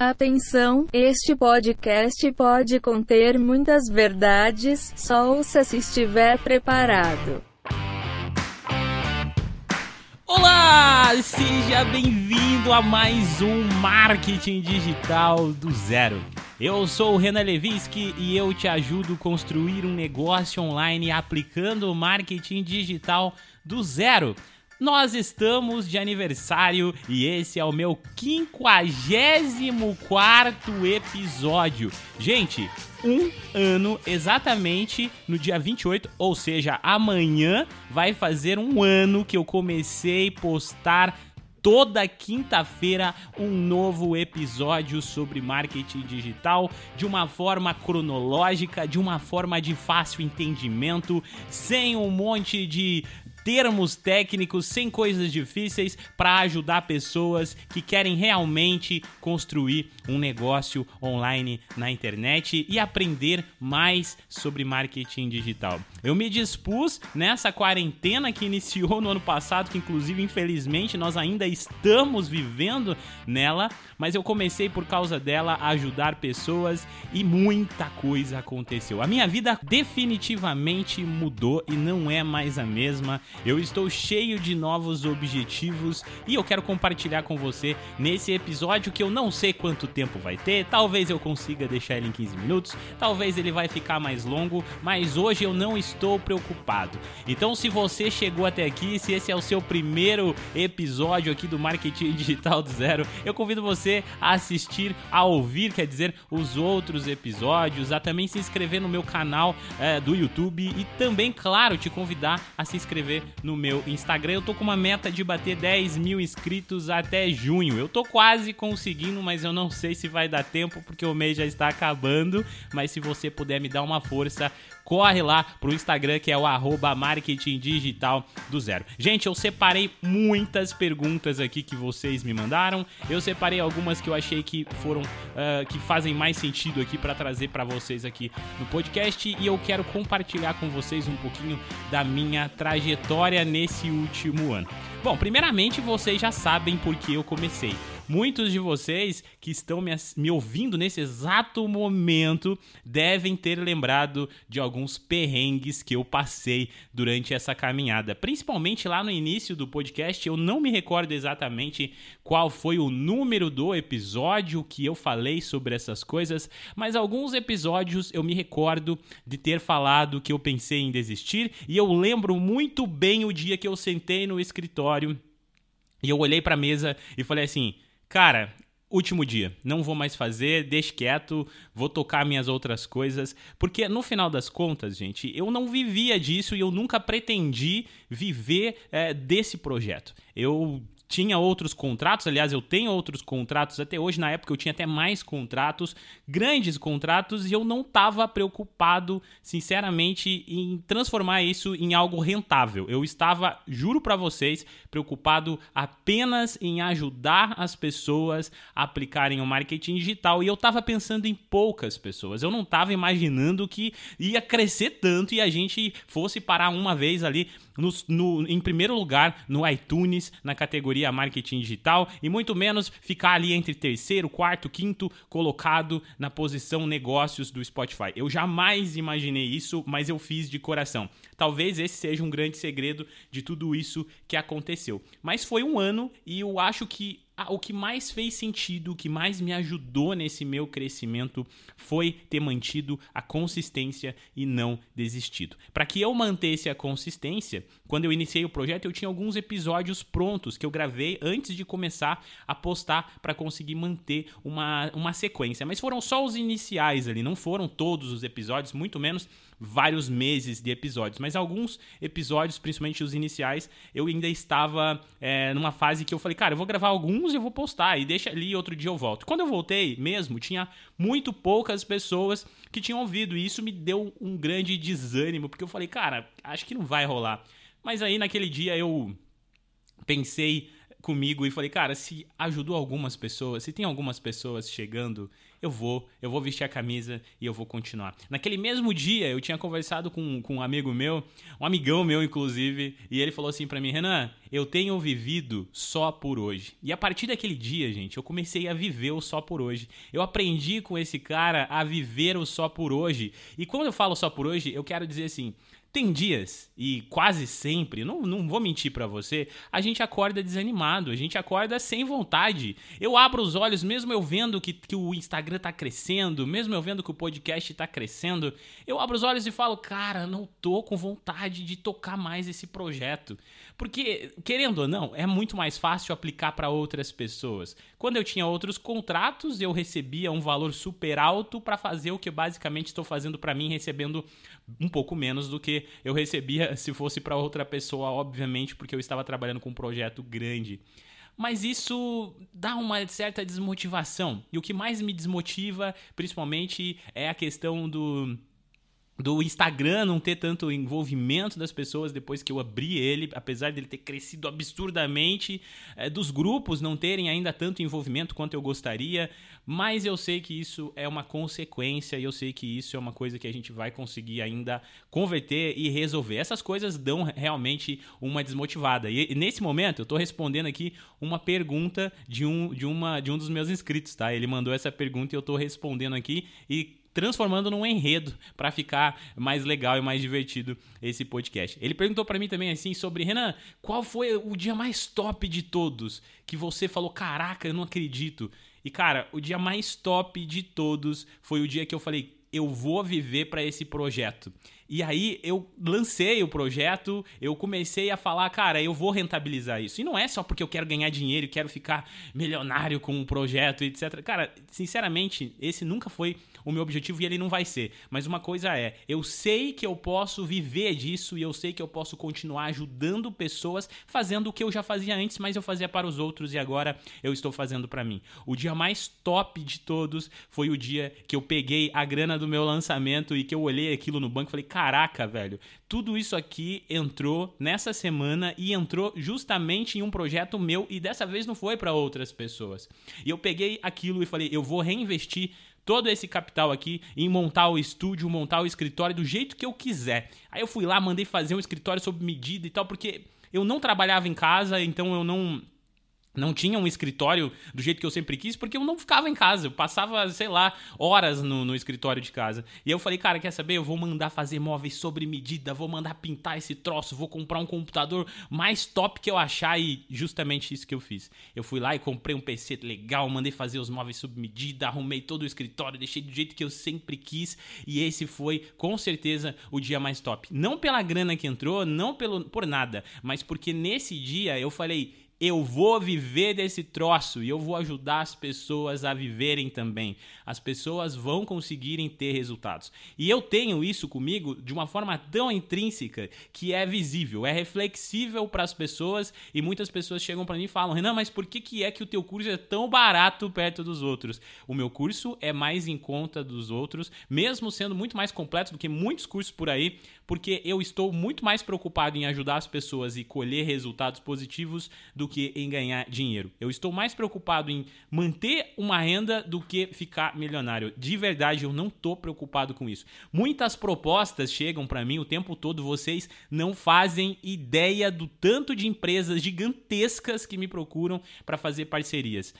Atenção, este podcast pode conter muitas verdades, só ouça se estiver preparado. Olá, seja bem-vindo a mais um Marketing Digital do Zero. Eu sou o Renan Levinsky e eu te ajudo a construir um negócio online aplicando o marketing digital do zero. Nós estamos de aniversário e esse é o meu 54 episódio. Gente, um ano exatamente no dia 28, ou seja, amanhã vai fazer um ano que eu comecei a postar toda quinta-feira um novo episódio sobre marketing digital de uma forma cronológica, de uma forma de fácil entendimento, sem um monte de termos técnicos, sem coisas difíceis, para ajudar pessoas que querem realmente construir um negócio online na internet e aprender mais sobre marketing digital. Eu me dispus nessa quarentena que iniciou no ano passado, que inclusive infelizmente nós ainda estamos vivendo nela, mas eu comecei por causa dela a ajudar pessoas e muita coisa aconteceu. A minha vida definitivamente mudou e não é mais a mesma. Eu estou cheio de novos objetivos e eu quero compartilhar com você nesse episódio que eu não sei quanto tempo vai ter. Talvez eu consiga deixar ele em 15 minutos, talvez ele vai ficar mais longo, mas hoje eu não estou preocupado. Então, se você chegou até aqui, se esse é o seu primeiro episódio aqui do Marketing Digital do Zero, eu convido você a assistir, a ouvir, quer dizer, os outros episódios, a também se inscrever no meu canal é, do YouTube e também, claro, te convidar a se inscrever no meu Instagram. Eu tô com uma meta de bater 10 mil inscritos até junho. Eu tô quase conseguindo, mas eu não sei se vai dar tempo porque o mês já está acabando. Mas se você puder me dar uma força, corre lá pro Instagram que é o arroba marketing digital do zero. Gente, eu separei muitas perguntas aqui que vocês me mandaram. Eu separei algumas que eu achei que foram uh, que fazem mais sentido aqui para trazer para vocês aqui no podcast e eu quero compartilhar com vocês um pouquinho da minha trajetória nesse último ano. Bom, primeiramente vocês já sabem por que eu comecei. Muitos de vocês que estão me, me, ouvindo nesse exato momento devem ter lembrado de alguns perrengues que eu passei durante essa caminhada. Principalmente lá no início do podcast, eu não me recordo exatamente qual foi o número do episódio que eu falei sobre essas coisas, mas alguns episódios eu me recordo de ter falado que eu pensei em desistir e eu lembro muito bem o dia que eu sentei no escritório e eu olhei para a mesa e falei assim cara, último dia, não vou mais fazer, deixe quieto, vou tocar minhas outras coisas, porque no final das contas, gente, eu não vivia disso e eu nunca pretendi viver é, desse projeto. Eu tinha outros contratos, aliás, eu tenho outros contratos até hoje. Na época eu tinha até mais contratos, grandes contratos, e eu não estava preocupado, sinceramente, em transformar isso em algo rentável. Eu estava, juro para vocês, preocupado apenas em ajudar as pessoas a aplicarem o marketing digital e eu estava pensando em poucas pessoas. Eu não estava imaginando que ia crescer tanto e a gente fosse parar uma vez ali no, no, em primeiro lugar no iTunes, na categoria marketing digital, e muito menos ficar ali entre terceiro, quarto, quinto colocado na posição negócios do Spotify. Eu jamais imaginei isso, mas eu fiz de coração. Talvez esse seja um grande segredo de tudo isso que aconteceu. Mas foi um ano e eu acho que o que mais fez sentido, o que mais me ajudou nesse meu crescimento foi ter mantido a consistência e não desistido. Para que eu mantesse a consistência, quando eu iniciei o projeto, eu tinha alguns episódios prontos que eu gravei antes de começar a postar para conseguir manter uma, uma sequência. Mas foram só os iniciais ali, não foram todos os episódios, muito menos vários meses de episódios, mas alguns episódios, principalmente os iniciais, eu ainda estava é, numa fase que eu falei, cara, eu vou gravar alguns e eu vou postar, e deixa ali, outro dia eu volto. Quando eu voltei mesmo, tinha muito poucas pessoas que tinham ouvido, e isso me deu um grande desânimo, porque eu falei, cara, acho que não vai rolar. Mas aí naquele dia eu pensei comigo e falei, cara, se ajudou algumas pessoas, se tem algumas pessoas chegando, eu vou, eu vou vestir a camisa e eu vou continuar. Naquele mesmo dia, eu tinha conversado com, com um amigo meu, um amigão meu, inclusive, e ele falou assim para mim, Renan, eu tenho vivido só por hoje. E a partir daquele dia, gente, eu comecei a viver o só por hoje. Eu aprendi com esse cara a viver o só por hoje. E quando eu falo só por hoje, eu quero dizer assim, tem dias, e quase sempre, não, não vou mentir para você, a gente acorda desanimado, a gente acorda sem vontade. Eu abro os olhos, mesmo eu vendo que, que o Instagram tá crescendo, mesmo eu vendo que o podcast tá crescendo, eu abro os olhos e falo, cara, não tô com vontade de tocar mais esse projeto. Porque, querendo ou não, é muito mais fácil aplicar para outras pessoas. Quando eu tinha outros contratos, eu recebia um valor super alto para fazer o que basicamente estou fazendo para mim, recebendo um pouco menos do que eu recebia se fosse para outra pessoa, obviamente, porque eu estava trabalhando com um projeto grande. Mas isso dá uma certa desmotivação. E o que mais me desmotiva, principalmente, é a questão do do Instagram não ter tanto envolvimento das pessoas depois que eu abri ele, apesar dele ter crescido absurdamente, é, dos grupos não terem ainda tanto envolvimento quanto eu gostaria, mas eu sei que isso é uma consequência e eu sei que isso é uma coisa que a gente vai conseguir ainda converter e resolver. Essas coisas dão realmente uma desmotivada. E nesse momento eu estou respondendo aqui uma pergunta de um, de, uma, de um dos meus inscritos, tá? Ele mandou essa pergunta e eu estou respondendo aqui e transformando num enredo para ficar mais legal e mais divertido esse podcast. Ele perguntou para mim também assim sobre Renan, qual foi o dia mais top de todos que você falou, caraca, eu não acredito. E cara, o dia mais top de todos foi o dia que eu falei, eu vou viver para esse projeto. E aí eu lancei o projeto, eu comecei a falar, cara, eu vou rentabilizar isso. E não é só porque eu quero ganhar dinheiro, quero ficar milionário com um projeto, etc. Cara, sinceramente, esse nunca foi o meu objetivo e ele não vai ser. Mas uma coisa é, eu sei que eu posso viver disso e eu sei que eu posso continuar ajudando pessoas fazendo o que eu já fazia antes, mas eu fazia para os outros e agora eu estou fazendo para mim. O dia mais top de todos foi o dia que eu peguei a grana do meu lançamento e que eu olhei aquilo no banco e falei: "Caraca, velho, tudo isso aqui entrou nessa semana e entrou justamente em um projeto meu e dessa vez não foi para outras pessoas". E eu peguei aquilo e falei: "Eu vou reinvestir todo esse capital aqui em montar o estúdio, montar o escritório do jeito que eu quiser. Aí eu fui lá, mandei fazer um escritório sob medida e tal, porque eu não trabalhava em casa, então eu não não tinha um escritório do jeito que eu sempre quis, porque eu não ficava em casa. Eu passava, sei lá, horas no, no escritório de casa. E eu falei, cara, quer saber? Eu vou mandar fazer móveis sobre medida, vou mandar pintar esse troço, vou comprar um computador mais top que eu achar. E justamente isso que eu fiz. Eu fui lá e comprei um PC legal, mandei fazer os móveis sob medida, arrumei todo o escritório, deixei do jeito que eu sempre quis. E esse foi, com certeza, o dia mais top. Não pela grana que entrou, não pelo, por nada, mas porque nesse dia eu falei eu vou viver desse troço e eu vou ajudar as pessoas a viverem também. As pessoas vão conseguirem ter resultados. E eu tenho isso comigo de uma forma tão intrínseca que é visível, é reflexível para as pessoas e muitas pessoas chegam para mim e falam: "Renan, mas por que que é que o teu curso é tão barato perto dos outros?" O meu curso é mais em conta dos outros, mesmo sendo muito mais completo do que muitos cursos por aí, porque eu estou muito mais preocupado em ajudar as pessoas e colher resultados positivos do que em ganhar dinheiro. Eu estou mais preocupado em manter uma renda do que ficar milionário. De verdade, eu não estou preocupado com isso. Muitas propostas chegam para mim o tempo todo, vocês não fazem ideia do tanto de empresas gigantescas que me procuram para fazer parcerias.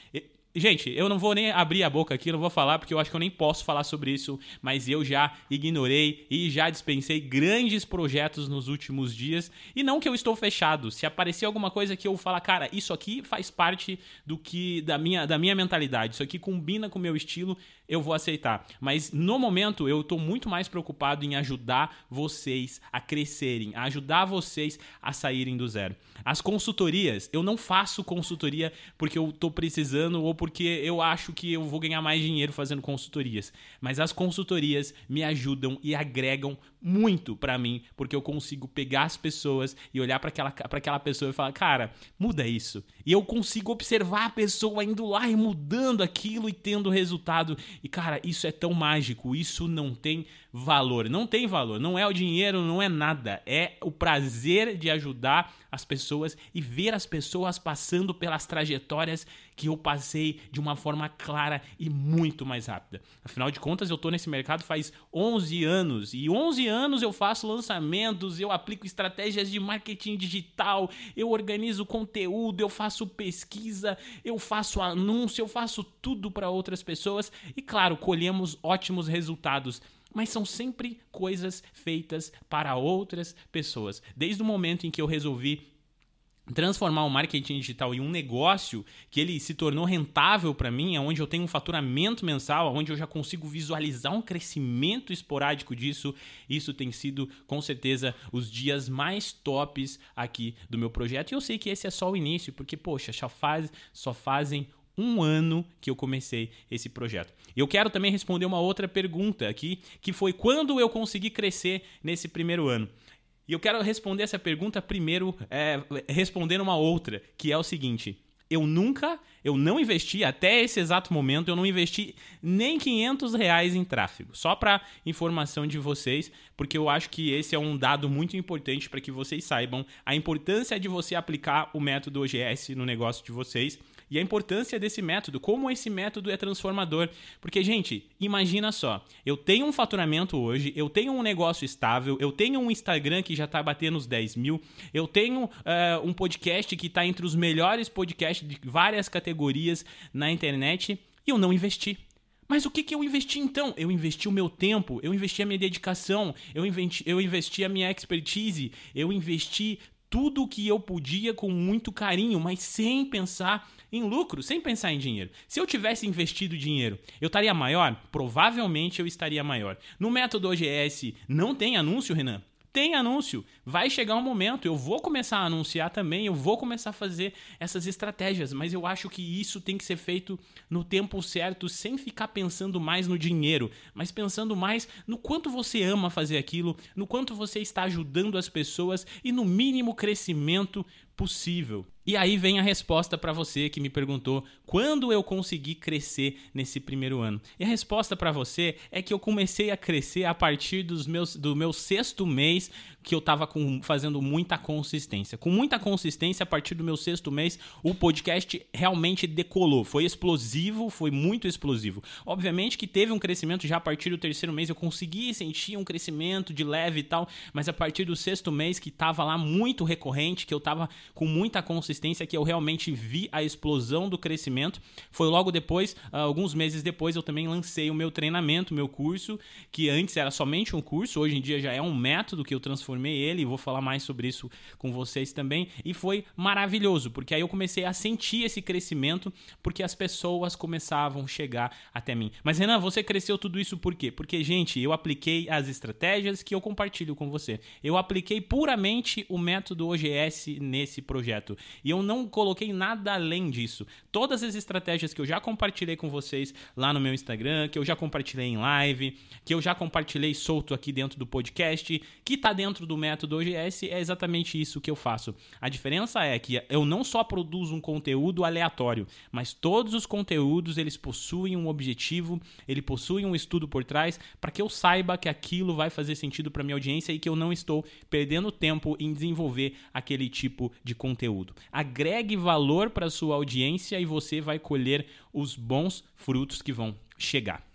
Gente, eu não vou nem abrir a boca aqui, não vou falar porque eu acho que eu nem posso falar sobre isso, mas eu já ignorei e já dispensei grandes projetos nos últimos dias e não que eu estou fechado. Se aparecer alguma coisa que eu falar, cara, isso aqui faz parte do que da minha da minha mentalidade, isso aqui combina com o meu estilo, eu vou aceitar. Mas no momento eu estou muito mais preocupado em ajudar vocês a crescerem, a ajudar vocês a saírem do zero. As consultorias, eu não faço consultoria porque eu estou precisando ou porque eu acho que eu vou ganhar mais dinheiro fazendo consultorias. Mas as consultorias me ajudam e agregam muito para mim, porque eu consigo pegar as pessoas e olhar para aquela, pra aquela pessoa e falar, cara, muda isso. E eu consigo observar a pessoa indo lá e mudando aquilo e tendo resultado. E, cara, isso é tão mágico, isso não tem valor. Não tem valor, não é o dinheiro, não é nada. É o prazer de ajudar as pessoas e ver as pessoas passando pelas trajetórias que eu passei de uma forma clara e muito mais rápida. Afinal de contas, eu tô nesse mercado faz 11 anos e 11 anos eu faço lançamentos, eu aplico estratégias de marketing digital, eu organizo conteúdo, eu faço pesquisa, eu faço anúncio, eu faço tudo para outras pessoas e claro, colhemos ótimos resultados mas são sempre coisas feitas para outras pessoas. Desde o momento em que eu resolvi transformar o marketing digital em um negócio que ele se tornou rentável para mim, onde eu tenho um faturamento mensal, onde eu já consigo visualizar um crescimento esporádico disso, isso tem sido com certeza os dias mais tops aqui do meu projeto. E eu sei que esse é só o início, porque poxa, só, faz, só fazem um ano que eu comecei esse projeto. Eu quero também responder uma outra pergunta aqui, que foi quando eu consegui crescer nesse primeiro ano. E eu quero responder essa pergunta primeiro, é, respondendo uma outra, que é o seguinte: eu nunca, eu não investi até esse exato momento, eu não investi nem 500 reais em tráfego. Só para informação de vocês, porque eu acho que esse é um dado muito importante para que vocês saibam a importância de você aplicar o método OGS no negócio de vocês e a importância desse método, como esse método é transformador. Porque, gente, imagina só, eu tenho um faturamento hoje, eu tenho um negócio estável, eu tenho um Instagram que já está batendo os 10 mil, eu tenho uh, um podcast que está entre os melhores podcasts de várias categorias na internet e eu não investi. Mas o que, que eu investi então? Eu investi o meu tempo, eu investi a minha dedicação, eu investi, eu investi a minha expertise, eu investi tudo o que eu podia com muito carinho, mas sem pensar em lucro, sem pensar em dinheiro. Se eu tivesse investido dinheiro, eu estaria maior? Provavelmente eu estaria maior. No método OGS não tem anúncio, Renan? Tem anúncio. Vai chegar um momento, eu vou começar a anunciar também, eu vou começar a fazer essas estratégias, mas eu acho que isso tem que ser feito no tempo certo, sem ficar pensando mais no dinheiro, mas pensando mais no quanto você ama fazer aquilo, no quanto você está ajudando as pessoas e no mínimo crescimento possível. E aí vem a resposta para você que me perguntou quando eu consegui crescer nesse primeiro ano. E a resposta para você é que eu comecei a crescer a partir dos meus, do meu sexto mês que eu estava fazendo muita consistência. Com muita consistência, a partir do meu sexto mês, o podcast realmente decolou. Foi explosivo, foi muito explosivo. Obviamente que teve um crescimento já a partir do terceiro mês, eu consegui sentir um crescimento de leve e tal, mas a partir do sexto mês, que estava lá muito recorrente, que eu estava com muita consistência, que eu realmente vi a explosão do crescimento, foi logo depois, alguns meses depois, eu também lancei o meu treinamento, meu curso, que antes era somente um curso, hoje em dia já é um método que eu transformei transformei ele, e vou falar mais sobre isso com vocês também, e foi maravilhoso, porque aí eu comecei a sentir esse crescimento, porque as pessoas começavam a chegar até mim. Mas Renan, você cresceu tudo isso por quê? Porque, gente, eu apliquei as estratégias que eu compartilho com você. Eu apliquei puramente o método OGS nesse projeto, e eu não coloquei nada além disso. Todas as estratégias que eu já compartilhei com vocês lá no meu Instagram, que eu já compartilhei em live, que eu já compartilhei solto aqui dentro do podcast, que tá dentro dentro do método OGS é exatamente isso que eu faço. A diferença é que eu não só produzo um conteúdo aleatório, mas todos os conteúdos eles possuem um objetivo, ele possui um estudo por trás para que eu saiba que aquilo vai fazer sentido para minha audiência e que eu não estou perdendo tempo em desenvolver aquele tipo de conteúdo. Agregue valor para sua audiência e você vai colher os bons frutos que vão chegar.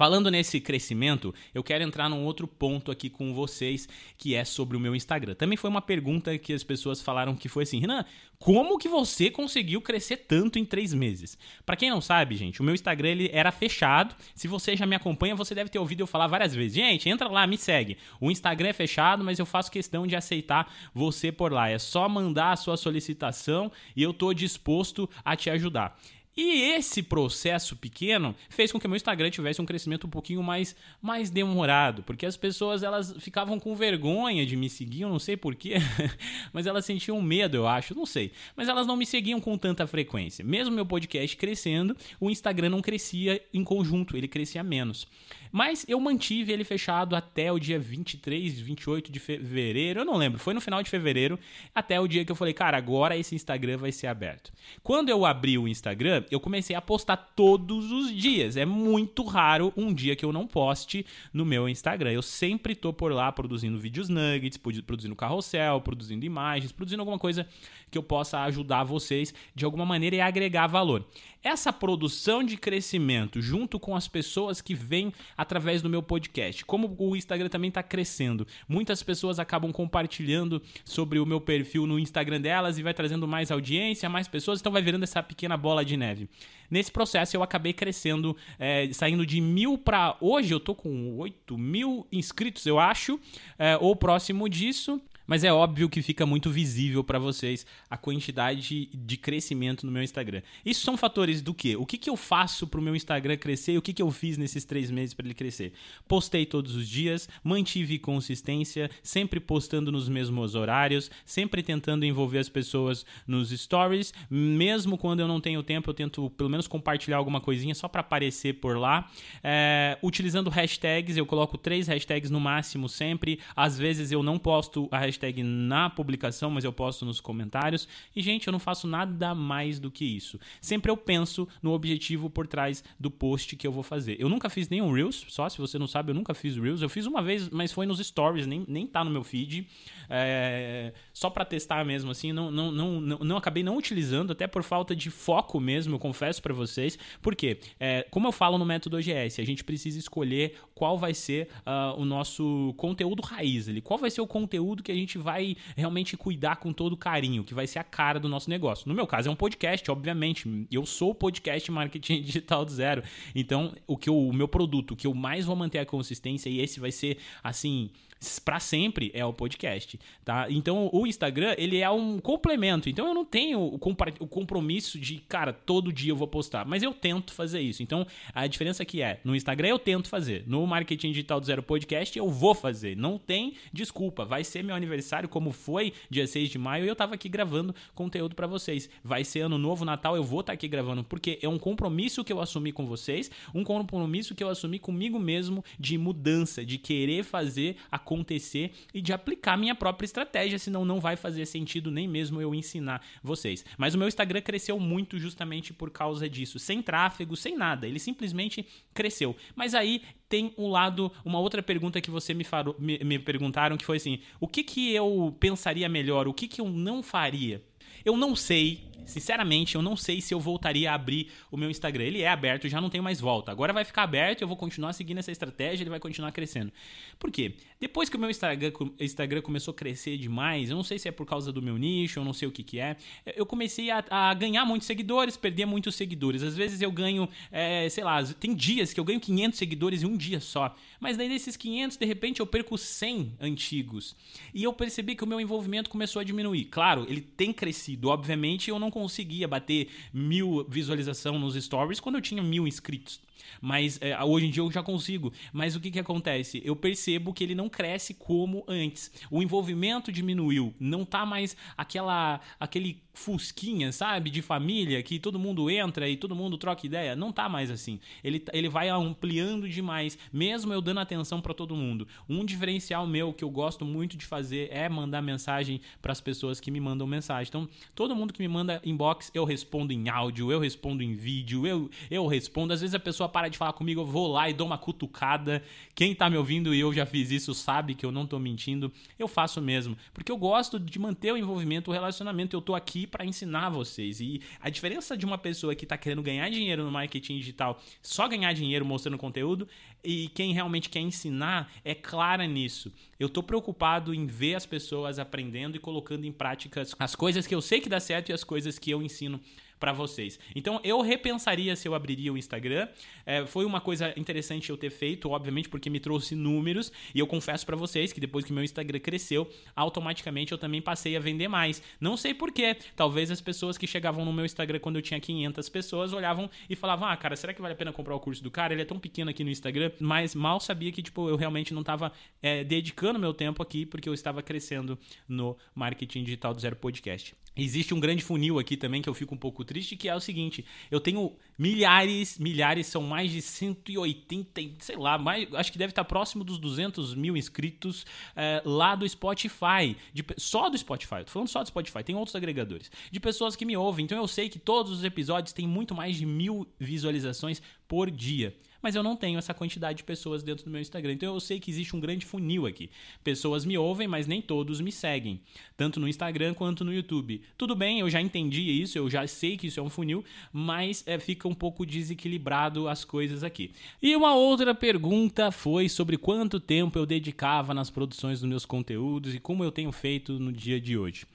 Falando nesse crescimento, eu quero entrar num outro ponto aqui com vocês, que é sobre o meu Instagram. Também foi uma pergunta que as pessoas falaram que foi assim, Renan, como que você conseguiu crescer tanto em três meses? Para quem não sabe, gente, o meu Instagram ele era fechado. Se você já me acompanha, você deve ter ouvido eu falar várias vezes. Gente, entra lá, me segue. O Instagram é fechado, mas eu faço questão de aceitar você por lá. É só mandar a sua solicitação e eu tô disposto a te ajudar. E esse processo pequeno fez com que meu Instagram tivesse um crescimento um pouquinho mais, mais demorado, porque as pessoas elas ficavam com vergonha de me seguir, eu não sei porquê, mas elas sentiam medo, eu acho, não sei. Mas elas não me seguiam com tanta frequência. Mesmo meu podcast crescendo, o Instagram não crescia em conjunto, ele crescia menos. Mas eu mantive ele fechado até o dia 23, 28 de fevereiro, eu não lembro, foi no final de fevereiro, até o dia que eu falei, cara, agora esse Instagram vai ser aberto. Quando eu abri o Instagram, eu comecei a postar todos os dias. É muito raro um dia que eu não poste no meu Instagram. Eu sempre tô por lá produzindo vídeos nuggets, produzindo carrossel, produzindo imagens, produzindo alguma coisa que eu possa ajudar vocês de alguma maneira e agregar valor. Essa produção de crescimento junto com as pessoas que vêm através do meu podcast, como o Instagram também está crescendo, muitas pessoas acabam compartilhando sobre o meu perfil no Instagram delas e vai trazendo mais audiência, mais pessoas, então vai virando essa pequena bola de neve. Nesse processo eu acabei crescendo, é, saindo de mil para hoje eu tô com 8 mil inscritos, eu acho, é, ou próximo disso. Mas é óbvio que fica muito visível para vocês a quantidade de crescimento no meu Instagram. Isso são fatores do quê? O que, que eu faço para o meu Instagram crescer e o que, que eu fiz nesses três meses para ele crescer? Postei todos os dias, mantive consistência, sempre postando nos mesmos horários, sempre tentando envolver as pessoas nos stories, mesmo quando eu não tenho tempo, eu tento pelo menos compartilhar alguma coisinha só para aparecer por lá. É, utilizando hashtags, eu coloco três hashtags no máximo sempre. Às vezes eu não posto a hashtag hashtag na publicação, mas eu posto nos comentários. E, gente, eu não faço nada mais do que isso. Sempre eu penso no objetivo por trás do post que eu vou fazer. Eu nunca fiz nenhum Reels, só se você não sabe, eu nunca fiz Reels. Eu fiz uma vez, mas foi nos stories, nem, nem tá no meu feed. É, só para testar mesmo, assim. Não, não, não, não, não, acabei não utilizando, até por falta de foco mesmo, eu confesso para vocês. Por quê? É, como eu falo no método OGS, a gente precisa escolher qual vai ser uh, o nosso conteúdo raiz ali. Qual vai ser o conteúdo que a gente vai realmente cuidar com todo carinho, que vai ser a cara do nosso negócio. No meu caso é um podcast, obviamente. Eu sou o podcast marketing digital do zero. Então, o que eu, o meu produto, o que eu mais vou manter a consistência e esse vai ser assim para sempre é o podcast, tá? Então o Instagram, ele é um complemento. Então eu não tenho o, o compromisso de, cara, todo dia eu vou postar, mas eu tento fazer isso. Então a diferença aqui é, no Instagram eu tento fazer, no Marketing Digital do Zero Podcast eu vou fazer. Não tem desculpa, vai ser meu aniversário como foi dia 6 de maio e eu tava aqui gravando conteúdo para vocês. Vai ser ano novo, Natal, eu vou estar tá aqui gravando porque é um compromisso que eu assumi com vocês, um compromisso que eu assumi comigo mesmo de mudança, de querer fazer a acontecer e de aplicar minha própria estratégia, senão não vai fazer sentido nem mesmo eu ensinar vocês. Mas o meu Instagram cresceu muito justamente por causa disso, sem tráfego, sem nada, ele simplesmente cresceu. Mas aí tem um lado, uma outra pergunta que você me, farou, me, me perguntaram, que foi assim: o que, que eu pensaria melhor, o que, que eu não faria? Eu não sei Sinceramente, eu não sei se eu voltaria a abrir o meu Instagram. Ele é aberto, já não tem mais volta. Agora vai ficar aberto, eu vou continuar seguindo essa estratégia, ele vai continuar crescendo. Por quê? Depois que o meu Instagram, Instagram começou a crescer demais, eu não sei se é por causa do meu nicho, eu não sei o que, que é, eu comecei a, a ganhar muitos seguidores, perder muitos seguidores. Às vezes eu ganho, é, sei lá, tem dias que eu ganho 500 seguidores em um dia só. Mas daí desses 500, de repente eu perco 100 antigos. E eu percebi que o meu envolvimento começou a diminuir. Claro, ele tem crescido, obviamente eu não conseguia bater mil visualização nos stories quando eu tinha mil inscritos. Mas é, hoje em dia eu já consigo. Mas o que, que acontece? Eu percebo que ele não cresce como antes. O envolvimento diminuiu. Não tá mais aquela aquele fusquinha, sabe? De família que todo mundo entra e todo mundo troca ideia. Não tá mais assim. Ele, ele vai ampliando demais, mesmo eu dando atenção para todo mundo. Um diferencial meu que eu gosto muito de fazer é mandar mensagem para as pessoas que me mandam mensagem. Então, todo mundo que me manda inbox, eu respondo em áudio, eu respondo em vídeo, eu, eu respondo. Às vezes a pessoa para de falar comigo, eu vou lá e dou uma cutucada. Quem tá me ouvindo e eu já fiz isso sabe que eu não tô mentindo. Eu faço mesmo, porque eu gosto de manter o envolvimento, o relacionamento. Eu tô aqui para ensinar vocês. E a diferença de uma pessoa que tá querendo ganhar dinheiro no marketing digital, só ganhar dinheiro mostrando conteúdo, e quem realmente quer ensinar é clara nisso. Eu tô preocupado em ver as pessoas aprendendo e colocando em prática as coisas que eu sei que dá certo e as coisas que eu ensino para vocês. Então eu repensaria se eu abriria o Instagram. É, foi uma coisa interessante eu ter feito, obviamente, porque me trouxe números. E eu confesso para vocês que depois que meu Instagram cresceu, automaticamente eu também passei a vender mais. Não sei porquê. Talvez as pessoas que chegavam no meu Instagram quando eu tinha 500 pessoas olhavam e falavam: Ah, cara, será que vale a pena comprar o curso do cara? Ele é tão pequeno aqui no Instagram. Mas mal sabia que, tipo, eu realmente não tava é, dedicando meu tempo aqui porque eu estava crescendo no marketing digital do Zero Podcast. Existe um grande funil aqui também que eu fico um pouco triste, que é o seguinte: eu tenho milhares, milhares, são mais de 180, sei lá, mais, acho que deve estar próximo dos 200 mil inscritos é, lá do Spotify, de, só do Spotify, tô falando só do Spotify, tem outros agregadores, de pessoas que me ouvem, então eu sei que todos os episódios têm muito mais de mil visualizações por dia mas eu não tenho essa quantidade de pessoas dentro do meu Instagram. Então eu sei que existe um grande funil aqui. Pessoas me ouvem, mas nem todos me seguem, tanto no Instagram quanto no YouTube. Tudo bem, eu já entendi isso, eu já sei que isso é um funil, mas é, fica um pouco desequilibrado as coisas aqui. E uma outra pergunta foi sobre quanto tempo eu dedicava nas produções dos meus conteúdos e como eu tenho feito no dia de hoje.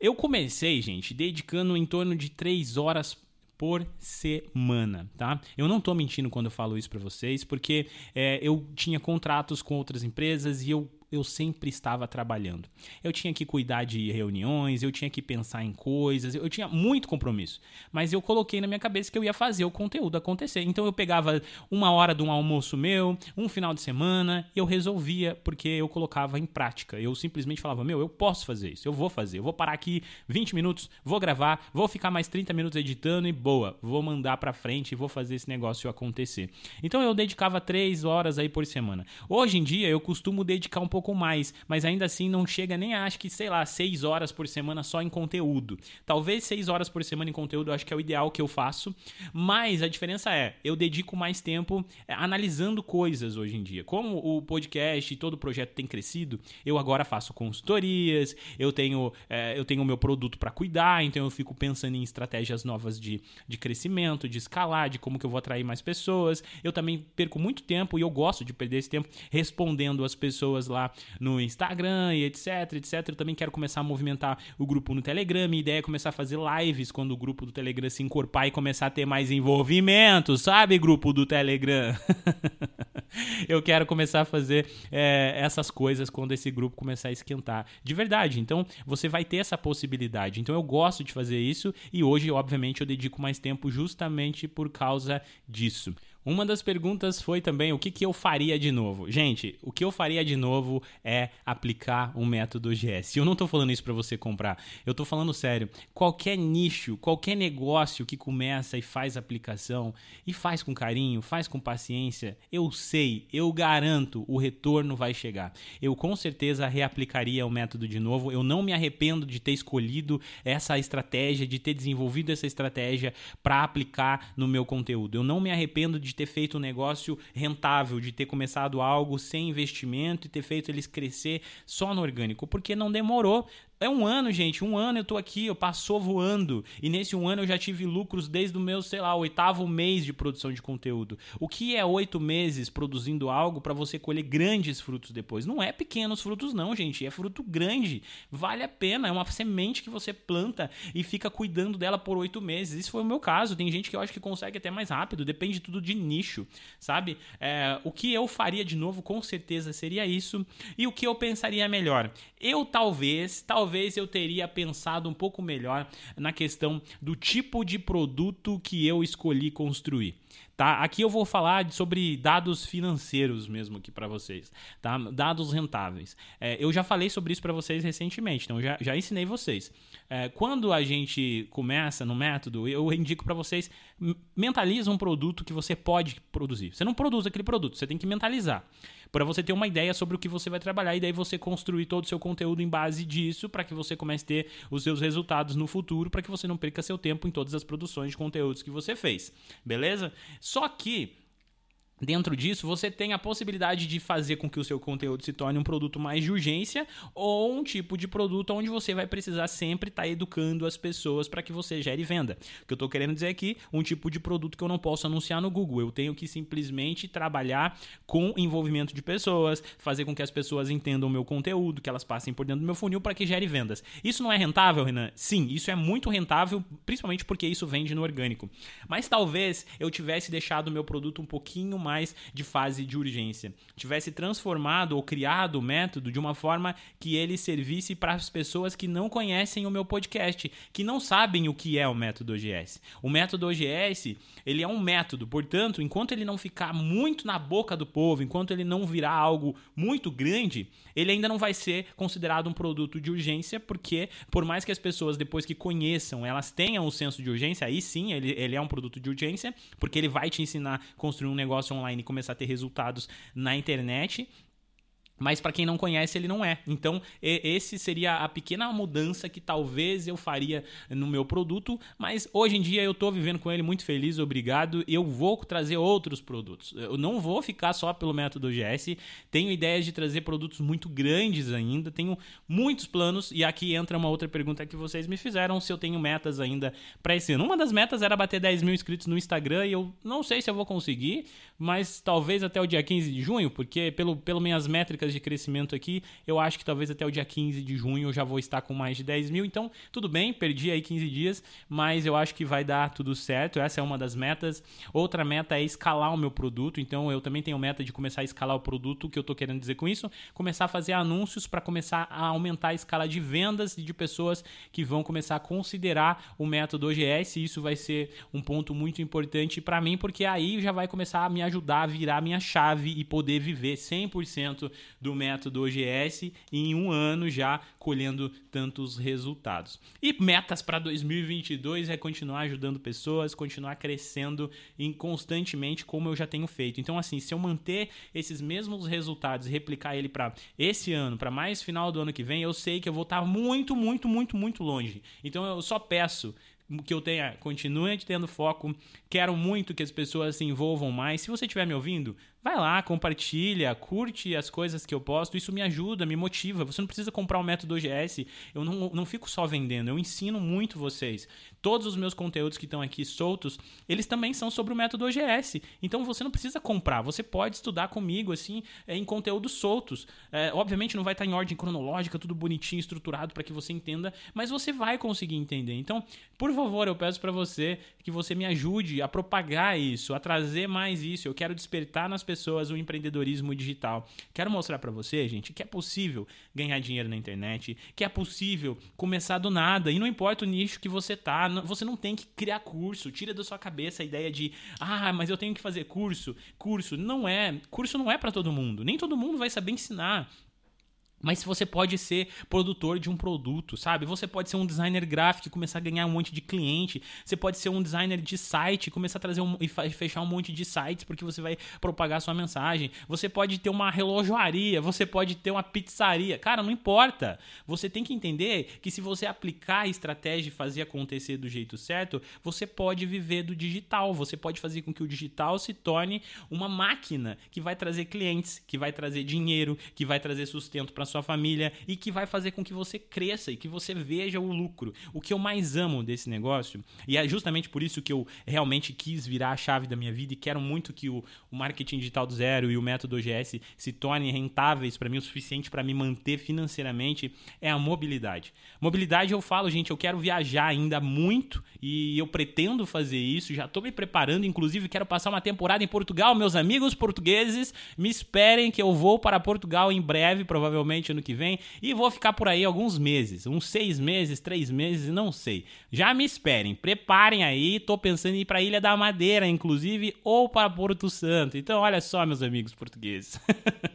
Eu comecei, gente, dedicando em torno de 3 horas por semana, tá? Eu não tô mentindo quando eu falo isso para vocês, porque é, eu tinha contratos com outras empresas e eu eu sempre estava trabalhando. Eu tinha que cuidar de reuniões, eu tinha que pensar em coisas, eu tinha muito compromisso. Mas eu coloquei na minha cabeça que eu ia fazer o conteúdo acontecer. Então eu pegava uma hora de um almoço meu, um final de semana, eu resolvia porque eu colocava em prática. Eu simplesmente falava: Meu, eu posso fazer isso, eu vou fazer. Eu vou parar aqui 20 minutos, vou gravar, vou ficar mais 30 minutos editando e boa, vou mandar para frente e vou fazer esse negócio acontecer. Então eu dedicava 3 horas aí por semana. Hoje em dia eu costumo dedicar um pouco pouco mais, mas ainda assim não chega nem a, acho que, sei lá, seis horas por semana só em conteúdo. Talvez seis horas por semana em conteúdo, eu acho que é o ideal que eu faço, mas a diferença é, eu dedico mais tempo é, analisando coisas hoje em dia. Como o podcast e todo o projeto tem crescido, eu agora faço consultorias, eu tenho é, eu tenho o meu produto para cuidar, então eu fico pensando em estratégias novas de, de crescimento, de escalar, de como que eu vou atrair mais pessoas. Eu também perco muito tempo e eu gosto de perder esse tempo respondendo as pessoas lá no Instagram e etc, etc. Eu também quero começar a movimentar o grupo no Telegram. Minha ideia é começar a fazer lives quando o grupo do Telegram se encorpar e começar a ter mais envolvimento, sabe, grupo do Telegram? eu quero começar a fazer é, essas coisas quando esse grupo começar a esquentar. De verdade. Então, você vai ter essa possibilidade. Então, eu gosto de fazer isso e hoje, obviamente, eu dedico mais tempo justamente por causa disso. Uma das perguntas foi também o que, que eu faria de novo. Gente, o que eu faria de novo é aplicar um método GS. Eu não estou falando isso para você comprar. Eu estou falando sério. Qualquer nicho, qualquer negócio que começa e faz aplicação e faz com carinho, faz com paciência, eu sei, eu garanto, o retorno vai chegar. Eu com certeza reaplicaria o método de novo. Eu não me arrependo de ter escolhido essa estratégia, de ter desenvolvido essa estratégia para aplicar no meu conteúdo. Eu não me arrependo de ter feito um negócio rentável, de ter começado algo sem investimento e ter feito eles crescer só no orgânico, porque não demorou é um ano, gente. Um ano eu tô aqui, eu passou voando. E nesse um ano eu já tive lucros desde o meu, sei lá, oitavo mês de produção de conteúdo. O que é oito meses produzindo algo para você colher grandes frutos depois? Não é pequenos frutos, não, gente. É fruto grande. Vale a pena. É uma semente que você planta e fica cuidando dela por oito meses. Isso foi o meu caso. Tem gente que eu acho que consegue até mais rápido. Depende tudo de nicho, sabe? É, o que eu faria de novo, com certeza, seria isso. E o que eu pensaria melhor? Eu talvez, talvez talvez eu teria pensado um pouco melhor na questão do tipo de produto que eu escolhi construir. Tá? Aqui eu vou falar sobre dados financeiros mesmo aqui para vocês, tá? Dados rentáveis. É, eu já falei sobre isso para vocês recentemente, então já, já ensinei vocês. É, quando a gente começa no método, eu indico para vocês mentaliza um produto que você pode produzir. Você não produz aquele produto, você tem que mentalizar para você ter uma ideia sobre o que você vai trabalhar e daí você construir todo o seu conteúdo em base disso para que você comece a ter os seus resultados no futuro, para que você não perca seu tempo em todas as produções de conteúdos que você fez. Beleza? Só que Dentro disso, você tem a possibilidade de fazer com que o seu conteúdo se torne um produto mais de urgência ou um tipo de produto onde você vai precisar sempre estar tá educando as pessoas para que você gere venda. O que eu estou querendo dizer aqui, um tipo de produto que eu não posso anunciar no Google. Eu tenho que simplesmente trabalhar com envolvimento de pessoas, fazer com que as pessoas entendam o meu conteúdo, que elas passem por dentro do meu funil para que gere vendas. Isso não é rentável, Renan? Sim, isso é muito rentável, principalmente porque isso vende no orgânico. Mas talvez eu tivesse deixado o meu produto um pouquinho mais de fase de urgência. Tivesse transformado ou criado o método de uma forma que ele servisse para as pessoas que não conhecem o meu podcast, que não sabem o que é o método OGS. O método OGS, ele é um método, portanto, enquanto ele não ficar muito na boca do povo, enquanto ele não virar algo muito grande, ele ainda não vai ser considerado um produto de urgência, porque por mais que as pessoas depois que conheçam, elas tenham o senso de urgência, aí sim ele, ele é um produto de urgência, porque ele vai te ensinar a construir um negócio online e começar a ter resultados na internet mas para quem não conhece, ele não é. Então, esse seria a pequena mudança que talvez eu faria no meu produto, mas hoje em dia eu estou vivendo com ele muito feliz, obrigado. Eu vou trazer outros produtos. Eu não vou ficar só pelo método OGS. Tenho ideias de trazer produtos muito grandes ainda, tenho muitos planos e aqui entra uma outra pergunta que vocês me fizeram se eu tenho metas ainda para esse ano. Uma das metas era bater 10 mil inscritos no Instagram e eu não sei se eu vou conseguir, mas talvez até o dia 15 de junho, porque pelo, pelo minhas métricas de crescimento aqui, eu acho que talvez até o dia 15 de junho eu já vou estar com mais de 10 mil. Então, tudo bem, perdi aí 15 dias, mas eu acho que vai dar tudo certo. Essa é uma das metas. Outra meta é escalar o meu produto. Então, eu também tenho meta de começar a escalar o produto. O que eu estou querendo dizer com isso? Começar a fazer anúncios para começar a aumentar a escala de vendas de pessoas que vão começar a considerar o método OGS. Isso vai ser um ponto muito importante para mim, porque aí já vai começar a me ajudar a virar minha chave e poder viver 100% do método OGS e em um ano já colhendo tantos resultados. E metas para 2022 é continuar ajudando pessoas, continuar crescendo constantemente como eu já tenho feito. Então assim, se eu manter esses mesmos resultados e replicar ele para esse ano, para mais final do ano que vem, eu sei que eu vou estar muito, muito, muito, muito longe. Então eu só peço que eu tenha, continue tendo foco. Quero muito que as pessoas se envolvam mais. Se você estiver me ouvindo, vai lá, compartilha, curte as coisas que eu posto. Isso me ajuda, me motiva. Você não precisa comprar o um método OGS. Eu não, não fico só vendendo, eu ensino muito vocês. Todos os meus conteúdos que estão aqui soltos, eles também são sobre o método OGS. Então você não precisa comprar, você pode estudar comigo assim é, em conteúdos soltos. É, obviamente não vai estar em ordem cronológica, tudo bonitinho, estruturado para que você entenda, mas você vai conseguir entender. Então, por favor, eu peço para você que você me ajude a propagar isso, a trazer mais isso. Eu quero despertar nas pessoas o empreendedorismo digital. Quero mostrar para você, gente, que é possível ganhar dinheiro na internet, que é possível começar do nada e não importa o nicho que você tá, você não tem que criar curso. Tira da sua cabeça a ideia de, ah, mas eu tenho que fazer curso. Curso não é, curso não é para todo mundo. Nem todo mundo vai saber ensinar. Mas você pode ser produtor de um produto, sabe? Você pode ser um designer gráfico e começar a ganhar um monte de cliente. Você pode ser um designer de site e começar a trazer um, e fechar um monte de sites porque você vai propagar sua mensagem. Você pode ter uma relojoaria, você pode ter uma pizzaria. Cara, não importa. Você tem que entender que se você aplicar a estratégia e fazer acontecer do jeito certo, você pode viver do digital. Você pode fazer com que o digital se torne uma máquina que vai trazer clientes, que vai trazer dinheiro, que vai trazer sustento para sua família e que vai fazer com que você cresça e que você veja o lucro. O que eu mais amo desse negócio, e é justamente por isso que eu realmente quis virar a chave da minha vida e quero muito que o, o marketing digital do zero e o método OGS se tornem rentáveis para mim o suficiente para me manter financeiramente, é a mobilidade. Mobilidade eu falo, gente, eu quero viajar ainda muito e eu pretendo fazer isso, já estou me preparando, inclusive quero passar uma temporada em Portugal, meus amigos portugueses, me esperem que eu vou para Portugal em breve, provavelmente ano que vem e vou ficar por aí alguns meses, uns seis meses, três meses, não sei. Já me esperem, preparem aí, tô pensando em ir para Ilha da Madeira, inclusive, ou para Porto Santo. Então, olha só, meus amigos portugueses.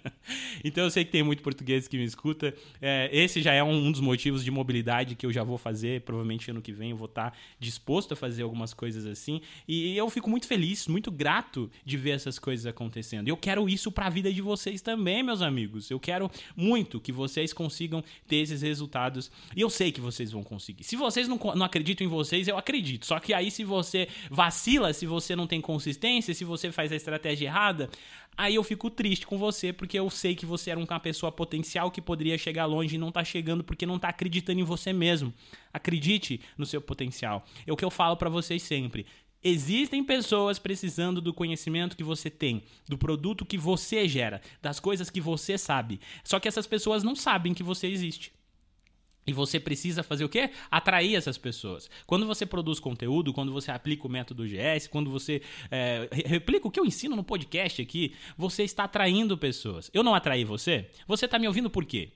então eu sei que tem muito português que me escuta. É, esse já é um, um, dos motivos de mobilidade que eu já vou fazer. Provavelmente ano que vem eu vou estar disposto a fazer algumas coisas assim. E eu fico muito feliz, muito grato de ver essas coisas acontecendo. Eu quero isso para a vida de vocês também, meus amigos. Eu quero muito que vocês consigam ter esses resultados. E eu sei que vocês vão conseguir. Se vocês não, não acreditam em vocês, eu acredito. Só que aí, se você vacila, se você não tem consistência, se você faz a estratégia errada, aí eu fico triste com você, porque eu sei que você era uma pessoa potencial que poderia chegar longe e não tá chegando porque não tá acreditando em você mesmo. Acredite no seu potencial. É o que eu falo para vocês sempre. Existem pessoas precisando do conhecimento que você tem, do produto que você gera, das coisas que você sabe. Só que essas pessoas não sabem que você existe. E você precisa fazer o quê? Atrair essas pessoas. Quando você produz conteúdo, quando você aplica o método GS, quando você é, replica o que eu ensino no podcast aqui, você está atraindo pessoas. Eu não atraí você? Você está me ouvindo por quê?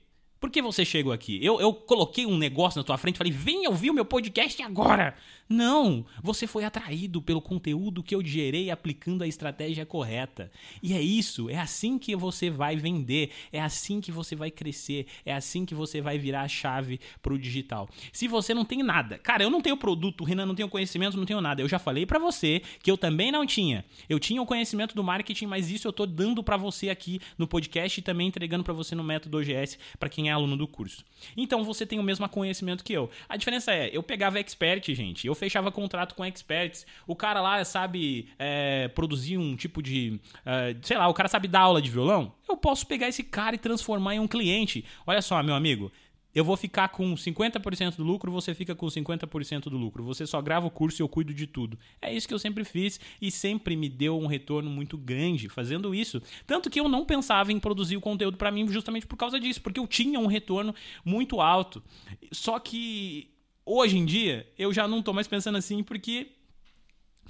Por que você chegou aqui? Eu, eu coloquei um negócio na tua frente e falei, vem ouvir o meu podcast agora. Não, você foi atraído pelo conteúdo que eu gerei aplicando a estratégia correta. E é isso, é assim que você vai vender, é assim que você vai crescer, é assim que você vai virar a chave pro digital. Se você não tem nada, cara, eu não tenho produto, Renan não tenho conhecimento, não tenho nada. Eu já falei para você que eu também não tinha. Eu tinha o conhecimento do marketing, mas isso eu tô dando para você aqui no podcast e também entregando para você no método OGS para quem é aluno do curso. Então você tem o mesmo conhecimento que eu. A diferença é, eu pegava expert, gente, eu fechava contrato com experts. O cara lá sabe é, produzir um tipo de. É, sei lá, o cara sabe dar aula de violão. Eu posso pegar esse cara e transformar em um cliente. Olha só, meu amigo eu vou ficar com 50% do lucro, você fica com 50% do lucro. Você só grava o curso e eu cuido de tudo. É isso que eu sempre fiz e sempre me deu um retorno muito grande fazendo isso. Tanto que eu não pensava em produzir o conteúdo para mim justamente por causa disso, porque eu tinha um retorno muito alto. Só que Hoje em dia, eu já não tô mais pensando assim porque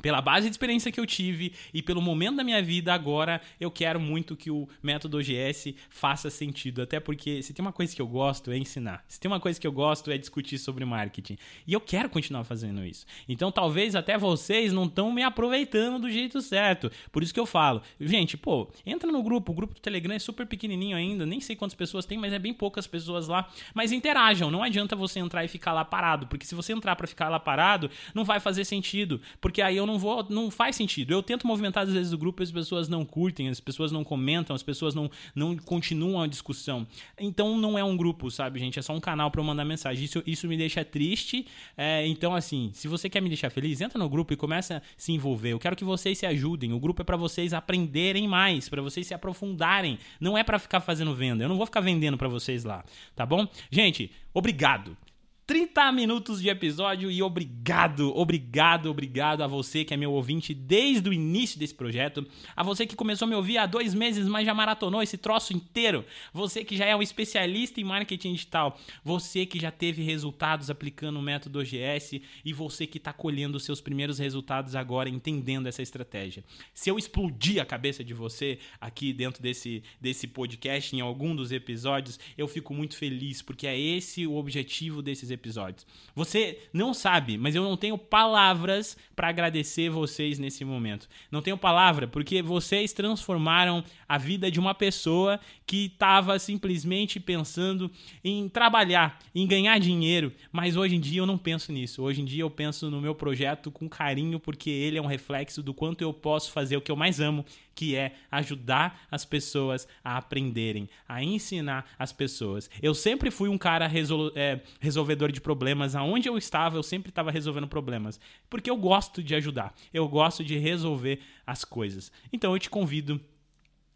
pela base de experiência que eu tive e pelo momento da minha vida agora, eu quero muito que o método OGS faça sentido. Até porque se tem uma coisa que eu gosto é ensinar. Se tem uma coisa que eu gosto é discutir sobre marketing. E eu quero continuar fazendo isso. Então talvez até vocês não estão me aproveitando do jeito certo. Por isso que eu falo. Gente, pô, entra no grupo. O grupo do Telegram é super pequenininho ainda. Nem sei quantas pessoas tem, mas é bem poucas pessoas lá. Mas interajam. Não adianta você entrar e ficar lá parado. Porque se você entrar para ficar lá parado, não vai fazer sentido. Porque aí eu eu não vou. Não faz sentido. Eu tento movimentar às vezes o grupo, as pessoas não curtem, as pessoas não comentam, as pessoas não, não continuam a discussão. Então não é um grupo, sabe, gente? É só um canal para eu mandar mensagem. Isso, isso me deixa triste. É, então, assim, se você quer me deixar feliz, entra no grupo e começa a se envolver. Eu quero que vocês se ajudem. O grupo é para vocês aprenderem mais, para vocês se aprofundarem. Não é para ficar fazendo venda. Eu não vou ficar vendendo para vocês lá, tá bom? Gente, obrigado. 30 minutos de episódio e obrigado, obrigado, obrigado a você que é meu ouvinte desde o início desse projeto, a você que começou a me ouvir há dois meses, mas já maratonou esse troço inteiro, você que já é um especialista em marketing digital, você que já teve resultados aplicando o método OGS e você que está colhendo seus primeiros resultados agora entendendo essa estratégia. Se eu explodir a cabeça de você aqui dentro desse, desse podcast, em algum dos episódios, eu fico muito feliz, porque é esse o objetivo desses episódios. Você não sabe, mas eu não tenho palavras para agradecer vocês nesse momento. Não tenho palavra porque vocês transformaram a vida de uma pessoa que estava simplesmente pensando em trabalhar, em ganhar dinheiro, mas hoje em dia eu não penso nisso. Hoje em dia eu penso no meu projeto com carinho porque ele é um reflexo do quanto eu posso fazer o que eu mais amo, que é ajudar as pessoas a aprenderem, a ensinar as pessoas. Eu sempre fui um cara resol é, resolvedor de problemas. Aonde eu estava, eu sempre estava resolvendo problemas. Porque eu gosto de ajudar. Eu gosto de resolver as coisas. Então eu te convido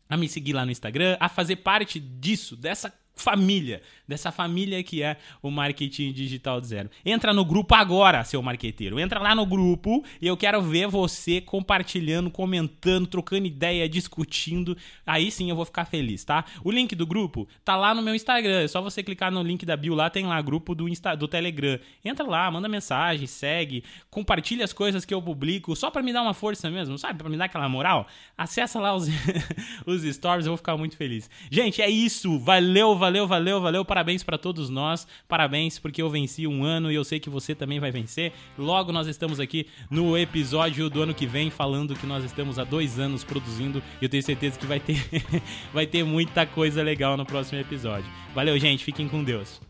a me seguir lá no Instagram, a fazer parte disso, dessa família, dessa família que é o marketing digital de zero. Entra no grupo agora, seu marqueteiro. Entra lá no grupo e eu quero ver você compartilhando, comentando, trocando ideia, discutindo. Aí sim eu vou ficar feliz, tá? O link do grupo tá lá no meu Instagram. É só você clicar no link da bio lá, tem lá grupo do Insta, do Telegram. Entra lá, manda mensagem, segue, compartilha as coisas que eu publico, só para me dar uma força mesmo, sabe? Para me dar aquela moral. Acessa lá os os stories, eu vou ficar muito feliz. Gente, é isso. Valeu, valeu valeu, valeu, valeu. Parabéns para todos nós. Parabéns porque eu venci um ano e eu sei que você também vai vencer. Logo nós estamos aqui no episódio do ano que vem falando que nós estamos há dois anos produzindo. E eu tenho certeza que vai ter, vai ter muita coisa legal no próximo episódio. Valeu, gente. Fiquem com Deus.